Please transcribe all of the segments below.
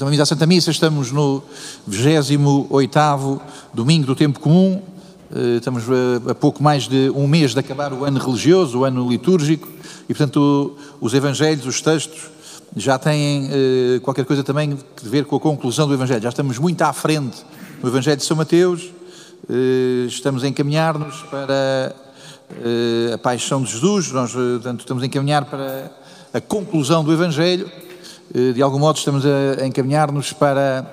Então, a Santa Missa, estamos no 28 domingo do tempo comum, eh, estamos a, pouco mais de um mês de acabar o ano religioso, o ano litúrgico, e portanto os evangelhos, os textos, já têm eh, qualquer coisa também a ver com a conclusão do evangelho. Já estamos muito à frente no evangelho de São Mateus, eh, estamos a encaminhar-nos para a paixão de Jesus, nós portanto, estamos a encaminhar para a conclusão do evangelho, de algum modo estamos a encaminhar-nos para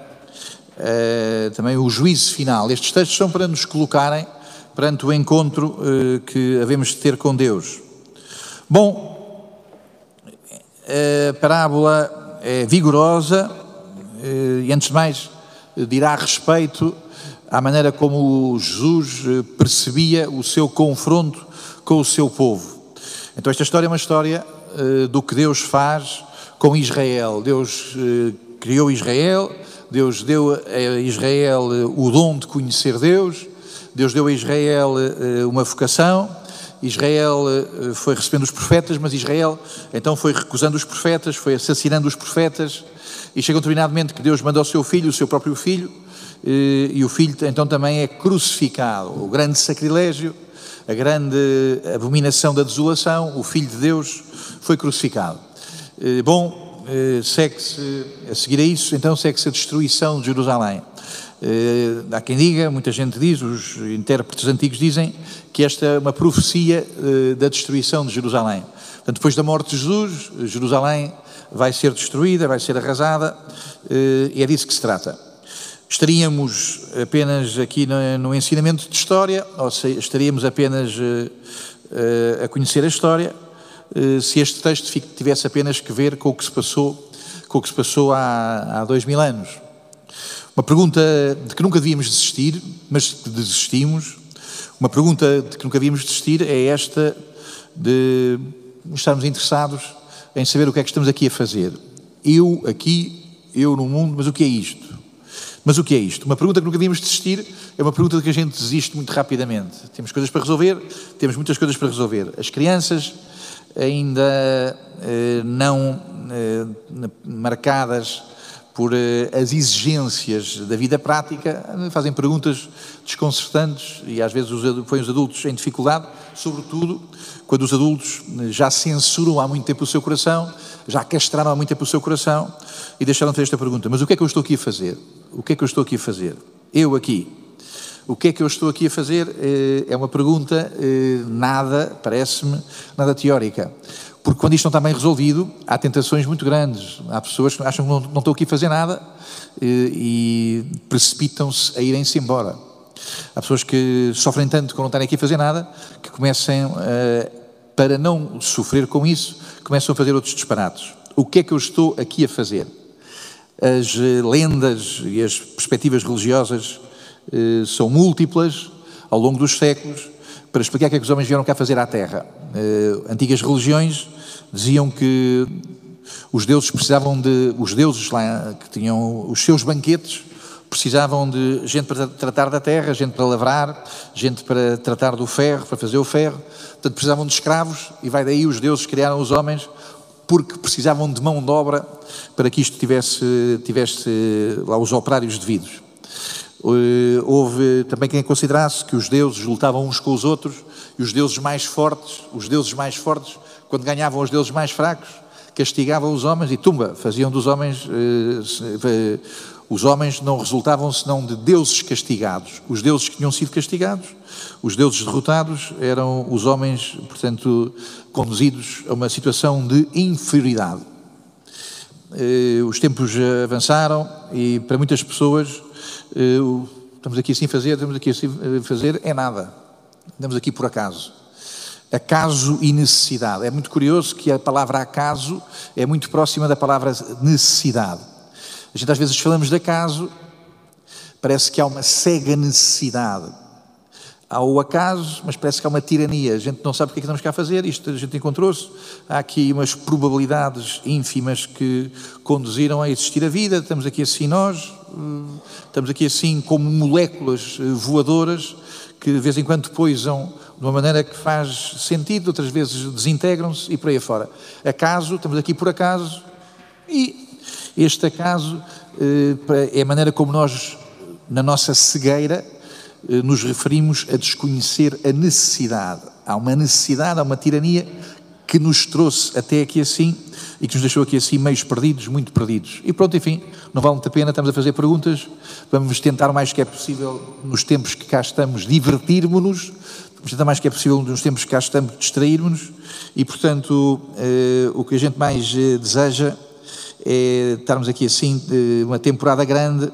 uh, também o juízo final. Estes textos são para nos colocarem perante o encontro uh, que havemos de ter com Deus. Bom, a parábola é vigorosa uh, e, antes de mais, dirá respeito à maneira como Jesus percebia o seu confronto com o seu povo. Então, esta história é uma história do que Deus faz com Israel. Deus criou Israel, Deus deu a Israel eh, o dom de conhecer Deus, Deus deu a Israel eh, uma vocação, Israel eh, foi recebendo os profetas, mas Israel então foi recusando os profetas, foi assassinando os profetas, e chega um determinado momento que Deus manda o seu filho, o seu próprio filho, e o filho então também é crucificado. O grande sacrilégio, a grande abominação da desolação, o filho de Deus foi crucificado. Bom, eh, segue-se, a seguir a isso, então segue-se a destruição de Jerusalém. Eh, há quem diga, muita gente diz, os intérpretes antigos dizem, que esta é uma profecia eh, da destruição de Jerusalém. Portanto, depois da morte de Jesus, Jerusalém vai ser destruída, vai ser arrasada, e é disso que se trata. Estaríamos apenas aqui no, ensinamento de história, ou estaríamos apenas a conhecer a história, eh, se este texto tivesse apenas que ver com o que se passou, com o que se passou há, há dois mil anos. Uma pergunta de que nunca devíamos desistir, mas desistimos. Uma pergunta de que nunca devíamos desistir é esta de estarmos interessados em saber o que é que estamos aqui a fazer. Eu aqui, eu no mundo, mas o que é isto? Mas o que é isto? Uma pergunta que nunca devíamos desistir é uma pergunta de que a gente desiste muito rapidamente. Temos coisas para resolver, temos muitas coisas para resolver. As crianças ainda eh, não eh, marcadas por eh, as exigências da vida prática, fazem perguntas desconcertantes e às vezes põem os adultos em dificuldade, sobretudo quando os adultos já censuram há muito tempo o seu coração, já castraram há muito tempo o seu coração e deixaram de ter esta pergunta: mas o que é que eu estou aqui a fazer? O que é que eu estou aqui a fazer? Eu aqui, o que é que eu estou aqui a fazer? Eh, é uma pergunta eh, nada, parece-me, nada teórica. Porque quando isto não está bem resolvido, há tentações muito grandes. Há pessoas que acham que não, não estou aqui a fazer nada eh, e precipitam-se a irem-se embora. Há pessoas que sofrem tanto com não estarem aqui a fazer nada, que começam, para não sofrer com isso, começam a fazer outros disparates. O que é que eu estou aqui a fazer? As lendas e as perspectivas religiosas eh, são múltiplas ao longo dos séculos para explicar o que é que os homens vieram cá fazer à Terra. Eh, antigas religiões diziam que os deuses precisavam de, os deuses lá que tinham os seus banquetes, precisavam de gente para tratar da terra, gente para lavrar, gente para tratar do ferro, para fazer o ferro. Portanto, precisavam de escravos e vai daí os deuses criaram os homens porque precisavam de mão de obra para que isto tivesse, tivesse lá os operários devidos. Eh, houve também quem considerasse que os deuses lutavam uns com os outros e os deuses mais fortes, os deuses mais fortes, quando ganhavam os deuses mais fracos, castigavam os homens e tumba, faziam dos homens, eh, os homens não resultavam senão de deuses castigados. Os deuses que tinham sido castigados, os deuses derrotados, eram os homens, portanto, conduzidos a uma situação de inferioridade. Eh, os tempos avançaram e para muitas pessoas eh, estamos aqui assim fazer, estamos aqui assim a fazer, é nada. Andamos aqui por acaso. Acaso e necessidade. É muito curioso que a palavra acaso é muito próxima da palavra necessidade. A gente às vezes falamos de acaso, parece que há uma cega necessidade. Há o acaso, mas parece que há uma tirania. A gente não sabe o que é que estamos cá a fazer, isto a gente encontrou-se. Há aqui umas probabilidades ínfimas que conduziram a existir a vida. Estamos aqui assim nós, eh, estamos aqui assim como moléculas eh, voadoras que de vez em quando poisam de uma maneira que faz sentido, outras vezes desintegram-se e por aí afora. Acaso, estamos aqui por acaso e, Este acaso é a maneira como nós, na nossa cegueira, nos referimos a desconhecer a necessidade. Há uma necessidade, há uma tirania que nos trouxe até aqui assim e que nos deixou aqui assim meios perdidos, muito perdidos. E pronto, enfim, não vale muito a pena, estamos a fazer perguntas, vamos tentar mais que é possível, nos tempos que cá estamos, divertirmos-nos, vamos tentar mais que é possível, nos tempos que cá estamos, distrairmos-nos, e portanto, eh, o que a gente mais eh, deseja é estarmos aqui assim, uma temporada grande,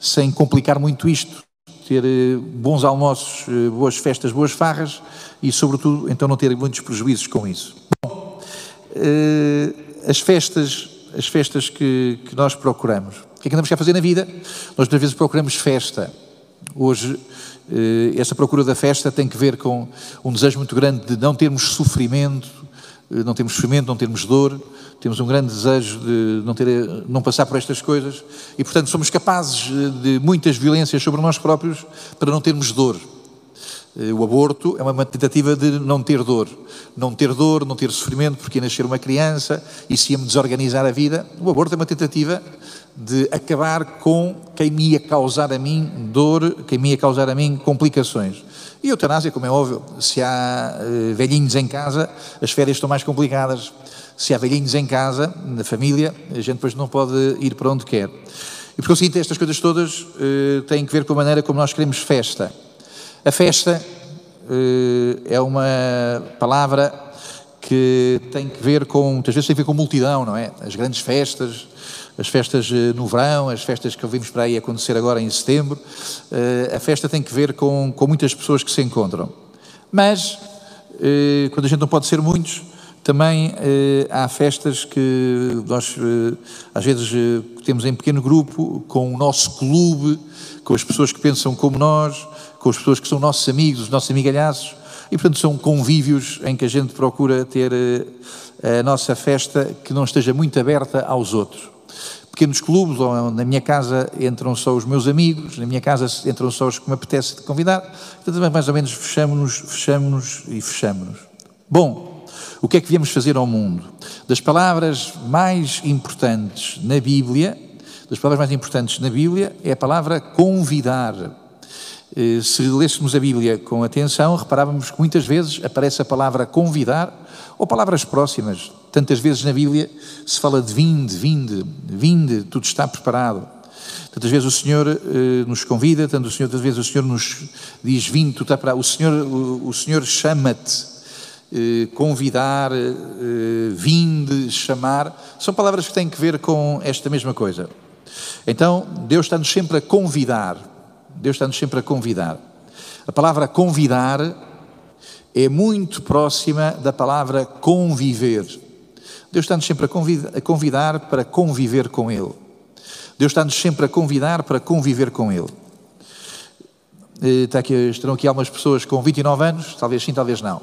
sem complicar muito isto, ter eh, bons almoços, eh, boas festas, boas farras, e sobretudo, então não ter muitos prejuízos com isso. Bom, eh, as festas, as festas que, que nós procuramos. O que é que andamos a fazer na vida? Nós muitas vezes procuramos festa. Hoje, eh, essa procura da festa tem que ver com um desejo muito grande de não termos sofrimento, eh, não termos sofrimento, não termos dor, temos um grande desejo de não, ter, não passar por estas coisas e, portanto, somos capazes de muitas violências sobre nós próprios para não termos dor. Eh, o aborto é uma tentativa de não ter dor. Não ter dor, não ter sofrimento, porque ia nascer uma criança e se ia-me desorganizar a vida. O aborto é uma tentativa de acabar com quem me ia causar a mim dor, quem me ia causar a mim complicações. E a eutanásia, como é óbvio, se há uh, velhinhos em casa, as férias estão mais complicadas. Se há velhinhos em casa, na família, a gente depois não pode ir para onde quer. E por conseguinte, estas coisas todas uh, têm que ver com a maneira como nós queremos festa. A festa uh, é uma palavra que tem que ver com, muitas vezes tem a ver com multidão, não é? As grandes festas, as festas eh, no verão, as festas que ouvimos para aí acontecer agora em setembro, uh, a festa tem que ver com, com muitas pessoas que se encontram. Mas, quando a gente não pode ser muitos, também há festas que nós, às vezes, temos em pequeno grupo, com o nosso clube, com as pessoas que pensam como nós, com as pessoas que são nossos amigos, os nossos amigalhaços, e portanto são convívios em que a gente procura ter eh, a nossa festa que não esteja muito aberta aos outros. Pequenos clubes, ou na minha casa entram só os meus amigos, na minha casa entram só os que me apetece convidar, portanto mais ou menos fechamos-nos, fechamos-nos e fechamos-nos. Bom, o que é que viemos fazer ao mundo? Das palavras mais importantes na Bíblia, das palavras mais importantes na Bíblia é a palavra convidar. Eh, se lêssemos a Bíblia com atenção, reparávamos que muitas vezes aparece a palavra convidar ou palavras próximas. Tantas vezes na Bíblia se fala de vinde, vinde, vinde, tudo está preparado. Tantas vezes o Senhor eh, nos convida, tantas vezes o Senhor nos diz vinde, tudo está preparado. O Senhor, o, o Senhor chama-te. Eh, convidar, vinde, chamar, são palavras que têm que ver com esta mesma coisa. Então, Deus está-nos sempre a convidar Deus está-nos sempre a convidar. A palavra convidar é muito próxima da palavra conviver. Deus está-nos sempre a convidar para conviver com Ele. Deus está-nos sempre a convidar para conviver com Ele. Eh, está aqui, estarão aqui algumas pessoas com 29 anos, talvez sim, talvez não.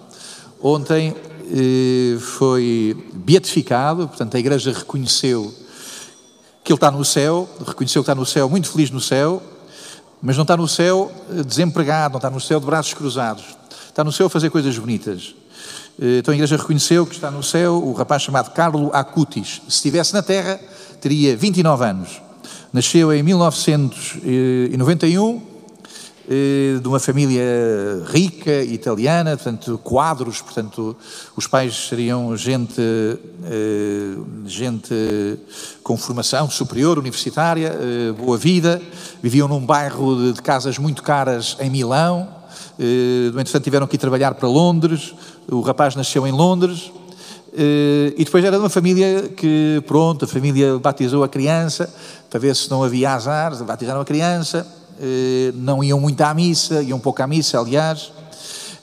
Ontem eh, foi beatificado, portanto a igreja reconheceu que ele está no céu, reconheceu que está no céu, muito feliz no céu, mas não está no céu eh, desempregado, não está no céu de braços cruzados. Está no céu a fazer coisas bonitas. Eh, então a igreja reconheceu que está no céu o rapaz chamado Carlo Acutis. Se estivesse na terra, teria 29 anos. Nasceu em 1991 eh, de uma família rica, italiana, portanto, quadros, portanto, os pais seriam gente, eh, gente com formação superior, universitária, eh, boa vida, viviam num bairro de casas muito caras em Milão, no entretanto tiveram que ir trabalhar para Londres, o rapaz nasceu em Londres, e depois era de uma família que, pronto, a família batizou a criança, para ver se não havia azar, batizaram a criança, eh, não iam muito à missa, iam pouco à missa, aliás,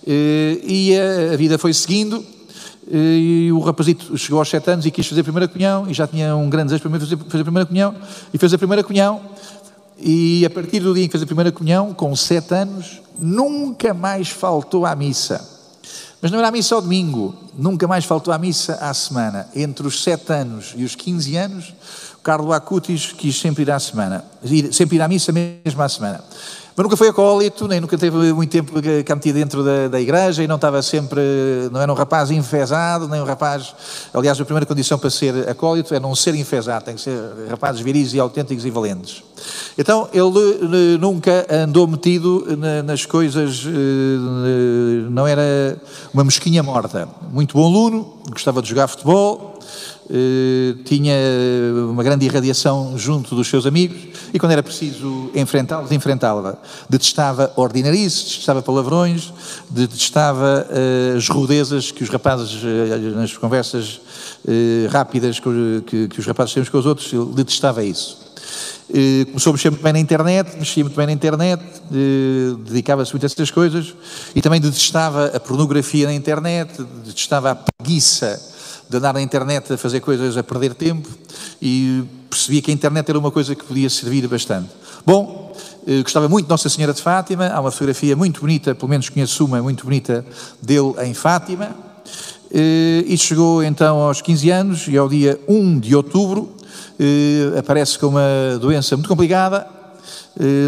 eh, e a vida foi seguindo, eh, e o rapazito chegou aos sete anos e quis fazer a primeira comunhão, e já tinha um grande desejo para fazer, a primeira comunhão, e fez a primeira comunhão, e a partir do dia em que fez a primeira comunhão, com sete anos, nunca mais faltou à missa. Mas não era a missa ao domingo, nunca mais faltou à missa à semana. Entre os sete anos e os 15 anos, Carlo Acutis quis sempre ir à semana, sempre ir à missa mesmo à semana. Mas nunca foi acólito, nem nunca teve muito tempo cá metido dentro da, da igreja e não estava sempre, não era um rapaz enfesado, nem um rapaz. Aliás, a primeira condição para ser acólito é não ser enfesado, tem que ser rapazes viris e autênticos e valentes. Então, ele nunca andou metido nas coisas, eh, não era uma mesquinha morta. Muito bom aluno, gostava de jogar futebol, eh, tinha uma grande irradiação junto dos seus amigos e quando era preciso enfrentá-los, enfrentava. Detestava ordinarices, detestava palavrões, detestava uh, as rudezas que os rapazes, nas conversas rápidas que, que, os rapazes uns com os outros, ele detestava isso. começou a mexer muito bem na internet, mexia muito bem na internet, dedicava-se muito a essas coisas e também detestava a pornografia na internet, detestava a preguiça de andar na internet a fazer coisas a perder tempo e percebi que a internet era uma coisa que podia servir bastante. Bom, eh, gostava muito de Nossa Senhora de Fátima, há uma fotografia muito bonita, pelo menos conheço uma muito bonita dele em Fátima. Eh, e chegou então aos 15 anos e ao dia 1 de outubro eh, aparece com uma doença muito complicada, eh,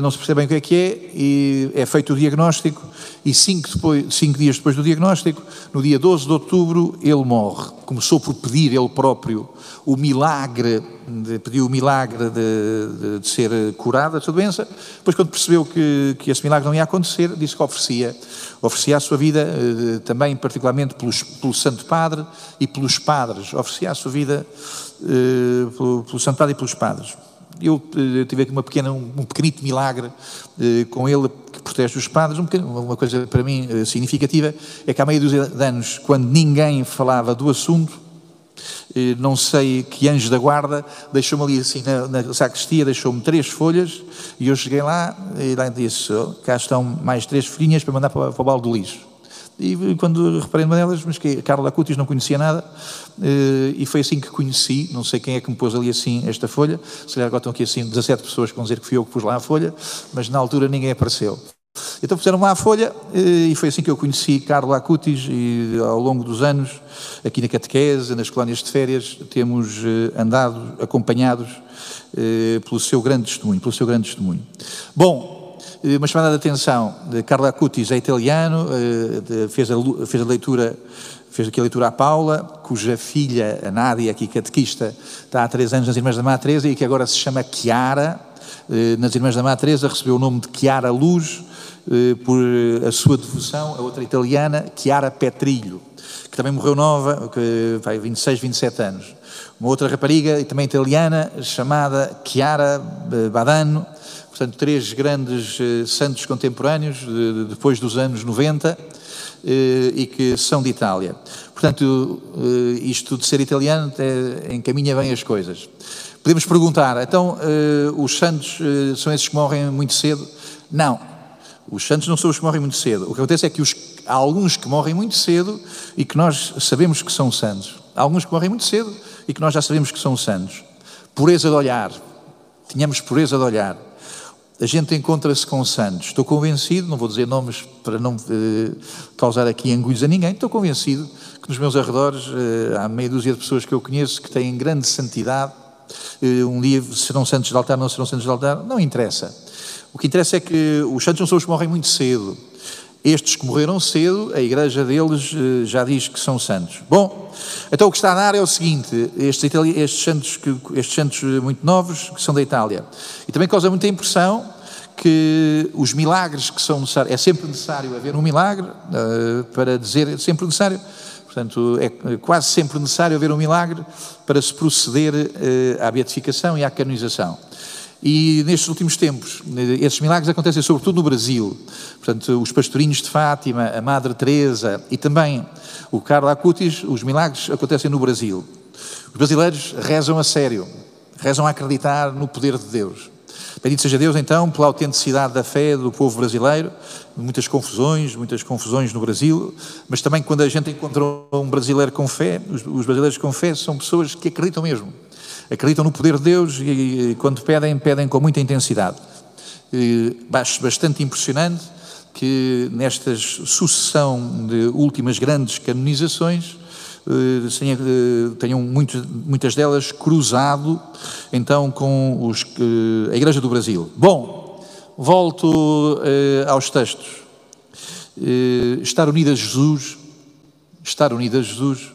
não se percebe bem o que é que é, e é feito o diagnóstico, e cinco, depois, cinco dias depois do diagnóstico, no dia 12 de outubro, ele morre. Começou por pedir ele próprio o milagre, de, pediu o milagre de, de, de ser curado dessa doença, depois quando percebeu que, que esse milagre não ia acontecer, disse que oferecia, oferecia a sua vida, eh, também particularmente pelos, pelo Santo Padre e pelos padres, oferecia a sua vida eh, pelo, pelo Santo Padre e pelos padres eu eh, tive aqui uma pequena, um, um pequenito milagre eh, com ele que protege os padres. Um uma coisa para mim eh, significativa é que há meia dúzia de anos, quando ninguém falava do assunto, eh, não sei que anjo da guarda, deixou-me ali assim na, na sacristia, deixou-me três folhas e eu cheguei lá e lá disse: oh, cá estão mais três folhinhas para mandar para, para o balde do lixo. E quando reparei numa delas, mas que Carla Acutis não conhecia nada, eh, e foi assim que conheci, não sei quem é que me pôs ali assim esta folha, se calhar agora estão aqui assim 17 pessoas que vão dizer que fui eu que pus lá a folha, mas na altura ninguém apareceu. Então puseram lá a folha eh, e foi assim que eu conheci Carla Acutis e ao longo dos anos, aqui na catequese, nas colónias de férias, temos eh, andado acompanhados pelo seu grande testemunho, pelo seu grande testemunho. Bom, uma chamada de atenção de Carla Acutis, é italiano, eh, fez a, fez a leitura fez aqui a leitura à Paula, cuja filha, a Nádia, aqui catequista, está há três anos nas Irmãs da Má e que agora se chama Chiara, eh, nas Irmãs da Má recebeu o nome de Chiara Luz, por a sua devoção, a outra italiana, Chiara Petrilho, que também morreu nova, que vai 26, 27 anos. Uma outra rapariga, também italiana, chamada Chiara Badano, portanto, três grandes eh, santos contemporâneos, de, depois dos anos 90, eh, e que são de Itália. Portanto, eh, isto de ser italiano encaminha bem as coisas. Podemos perguntar, então, os santos são esses que morrem muito cedo? Não. Os santos não são os que morrem muito cedo. O que acontece é que os, há alguns que morrem muito cedo e que nós sabemos que são santos. Há alguns que morrem muito cedo e que nós já sabemos que são santos. Pureza de olhar. Tínhamos pureza de olhar a gente encontra-se com santos. Estou convencido, não vou dizer nomes para não eh, causar aqui angulhos a ninguém, estou convencido que nos meus arredores eh, há meia dúzia de pessoas que eu conheço que têm grande santidade. Eh, um dia serão santos de altar, não serão santos de altar, não interessa. O que interessa é que os santos não são os que morrem muito cedo. Estes que morreram cedo, a igreja deles eh, já diz que são santos. Bom, então o que está a dar é o seguinte: estes, estes, santos, estes santos muito novos, que são da Itália, e também causa muita impressão que os milagres que são necessários, é sempre necessário haver um milagre, uh, para dizer, é sempre necessário, portanto, é quase sempre necessário haver um milagre para se proceder à beatificação e à canonização. E nestes últimos tempos, esses milagres acontecem sobretudo no Brasil. Portanto, os pastorinhos de Fátima, a Madre Teresa e também o Carlos Acutis, os milagres acontecem no Brasil. Os brasileiros rezam a sério, rezam a acreditar no poder de Deus. Bendito seja Deus, então, pela autenticidade da fé do povo brasileiro. Muitas confusões, muitas confusões no Brasil, mas também quando a gente encontra um brasileiro com fé, os brasileiros com fé são pessoas que acreditam mesmo acreditam no poder de Deus e, e quando pedem, pedem com muita intensidade. E, acho bastante impressionante que nesta sucessão de últimas grandes canonizações eh, eh, tenham muitas delas cruzado então com os, a Igreja do Brasil. Bom, volto uh, aos textos. Estar unido a Jesus, estar unido a Jesus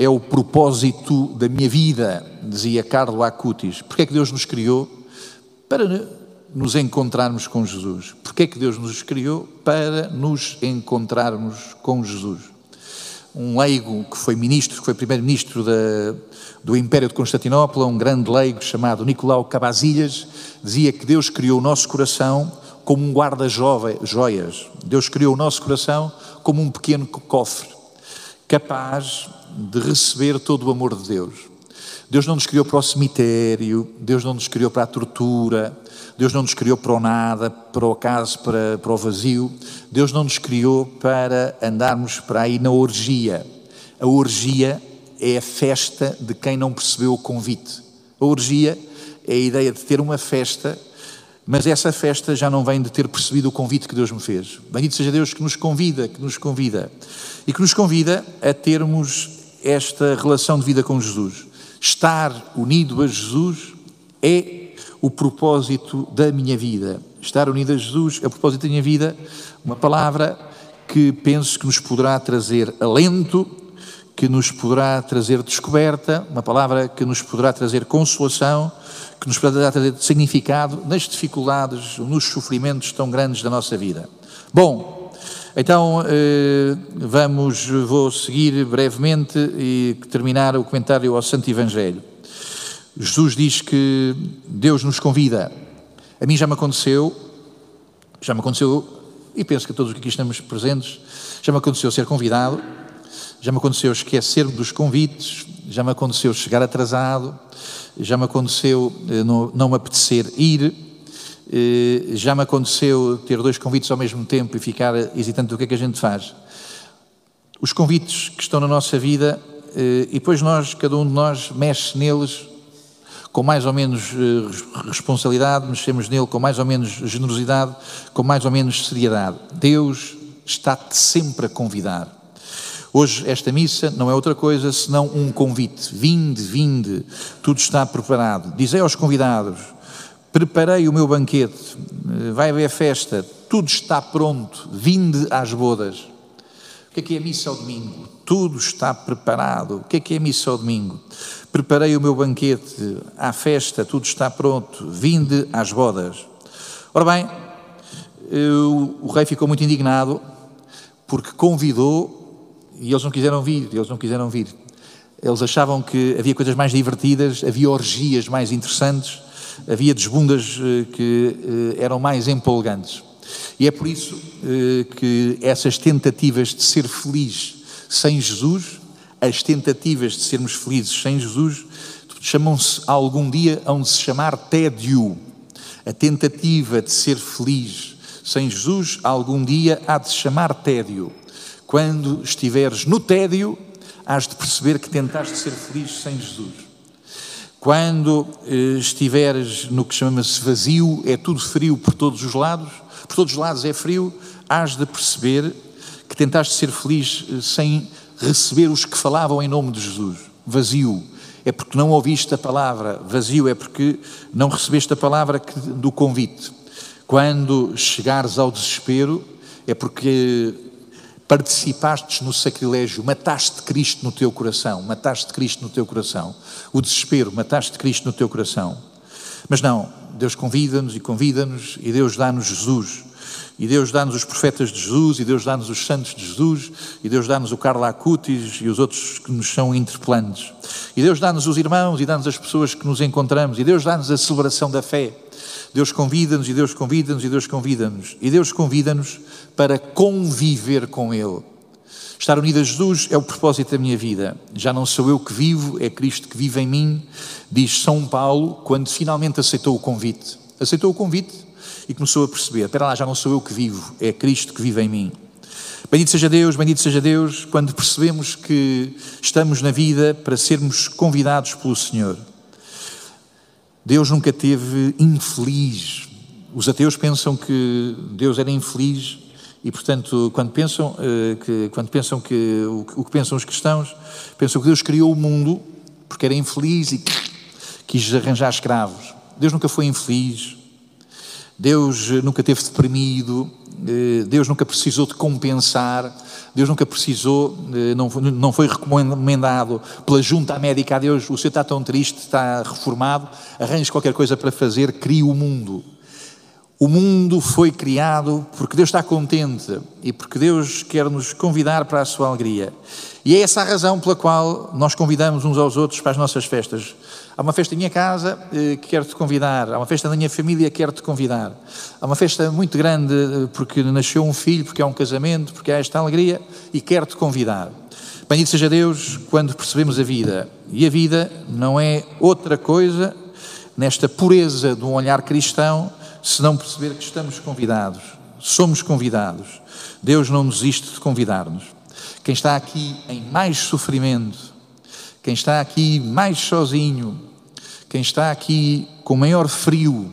é o propósito da minha vida, dizia Carlo Acutis. Porque é que Deus nos criou? Para nos encontrarmos com Jesus. Porque é que Deus nos criou? Para nos encontrarmos com Jesus. Um leigo que foi ministro, que foi primeiro-ministro do Império de Constantinopla, um grande leigo chamado Nicolau Cabazilhas, dizia que Deus criou o nosso coração como um guarda-joias. Deus criou o nosso coração como um pequeno cofre, capaz de receber todo o amor de Deus. Deus não nos criou para o cemitério, Deus não nos criou para a tortura, Deus não nos criou para o nada, para o acaso, para, para o vazio. Deus não nos criou para andarmos para aí na orgia. A orgia é a festa de quem não percebeu o convite. A orgia é a ideia de ter uma festa, mas essa festa já não vem de ter percebido o convite que Deus me fez. Bendito seja Deus que nos convida, que nos convida e que nos convida a termos esta relação de vida com Jesus. Estar unido a Jesus é o propósito da minha vida. Estar unido a Jesus é o propósito da minha vida, uma palavra que penso que nos poderá trazer alento, que nos poderá trazer descoberta, uma palavra que nos poderá trazer consolação, que nos poderá trazer significado nas dificuldades, nos sofrimentos tão grandes da nossa vida. Bom, então, eh, vamos, vou seguir brevemente e terminar o comentário ao Santo Evangelho. Jesus diz que Deus nos convida. A mim já me aconteceu, já me aconteceu, e penso que todos os que aqui estamos presentes, já me aconteceu ser convidado, já me aconteceu esquecer-me dos convites, já me aconteceu chegar atrasado, já me aconteceu eh, não, me apetecer ir, eh, já me aconteceu ter dois convites ao mesmo tempo e ficar hesitante do que é que a gente faz. Os convites que estão na nossa vida, eh, e depois nós, cada um de nós, mexe neles com mais ou menos responsabilidade, mexemos nele com mais ou menos generosidade, com mais ou menos seriedade. Deus está-te sempre a convidar. Hoje, esta missa não é outra coisa senão um convite. Vinde, vinde, tudo está preparado. Dizei aos convidados preparei o meu banquete, eh, vai haver festa, tudo está pronto, vinde às bodas. O que é que é a missa ao domingo? Tudo está preparado. O que é que é a missa ao domingo? Preparei o meu banquete, à festa, tudo está pronto, vinde às bodas. Ora bem, eu, o rei ficou muito indignado porque convidou e eles não quiseram vir, eles não quiseram vir. Eles achavam que havia coisas mais divertidas, havia orgias mais interessantes havia desbundas eh, que eh, eram mais empolgantes. E é por isso eh, que essas tentativas de ser feliz sem Jesus, as tentativas de sermos felizes sem Jesus, chamam-se algum dia, de se chamar tédio. A tentativa de ser feliz sem Jesus, algum dia há de se chamar tédio. Quando estiveres no tédio, hás de perceber que tentaste ser feliz sem Jesus. Quando eh, estiveres no que chama-se vazio, é tudo frio por todos os lados, por todos os lados é frio, hás de perceber que tentaste ser feliz eh, sem receber os que falavam em nome de Jesus. Vazio é porque não ouviste a palavra, vazio é porque não recebeste a palavra do convite. Quando chegares ao desespero, é porque participaste no sacrilégio, mataste Cristo no teu coração, mataste Cristo no teu coração. O desespero, mataste Cristo no teu coração. Mas não, Deus convida-nos e convida-nos e Deus dá-nos Jesus. E Deus dá-nos os profetas de Jesus, e Deus dá-nos os santos de Jesus, e Deus dá-nos o Carla Acutis e os outros que nos são interpelantes. E Deus dá-nos os irmãos e dá-nos as pessoas que nos encontramos, e Deus dá-nos a celebração da fé. Deus convida-nos e Deus convida-nos e Deus convida-nos. E Deus convida-nos para conviver com Ele. Estar unido a Jesus é o propósito da minha vida. Já não sou eu que vivo, é Cristo que vive em mim, diz São Paulo, quando finalmente aceitou o convite. Aceitou o convite e começou a perceber: espera lá, já não sou eu que vivo, é Cristo que vive em mim. Bendito seja Deus, bendito seja Deus, quando percebemos que estamos na vida para sermos convidados pelo Senhor. Deus nunca teve infeliz. Os ateus pensam que Deus era infeliz e, portanto, quando pensam, uh, que, quando pensam que o, que pensam os cristãos, pensam que Deus criou o mundo porque era infeliz e quis arranjar escravos. Deus nunca foi infeliz. Deus nunca teve deprimido, eh, Deus nunca precisou de compensar, Deus nunca precisou, eh, não foi recomendado pela junta médica a Deus, o senhor está tão triste, está reformado, arranje qualquer coisa para fazer, crie o mundo. O mundo foi criado porque Deus está contente e porque Deus quer nos convidar para a sua alegria. E é essa a razão pela qual nós convidamos uns aos outros para as nossas festas. Há uma festa em minha casa eh, que quero te convidar, há uma festa na minha família que quero te convidar. Há uma festa muito grande eh, porque nasceu um filho, porque há um casamento, porque há esta alegria e quero te convidar. Bendito seja Deus quando percebemos a vida. E a vida não é outra coisa nesta pureza de um olhar cristão se não perceber que estamos convidados, somos convidados. Deus não desiste de convidar-nos. Quem está aqui em mais sofrimento, quem está aqui mais sozinho, quem está aqui com maior frio,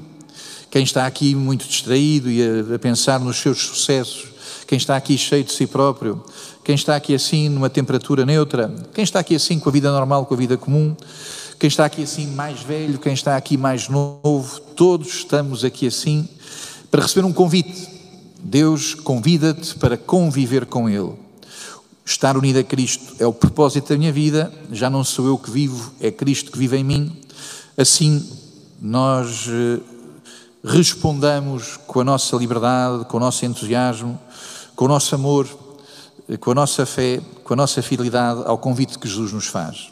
quem está aqui muito distraído e a, a pensar nos seus sucessos, quem está aqui cheio de si próprio, quem está aqui assim numa temperatura neutra, quem está aqui assim com a vida normal, com a vida comum, quem está aqui assim mais velho, quem está aqui mais novo, todos estamos aqui assim para receber um convite. Deus convida-te para conviver com Ele. Estar unido a Cristo é o propósito da minha vida, já não sou eu que vivo, é Cristo que vive em mim. Assim, nós eh, respondamos com a nossa liberdade, com o nosso entusiasmo, com o nosso amor, eh, com a nossa fé, com a nossa fidelidade ao convite que Jesus nos faz.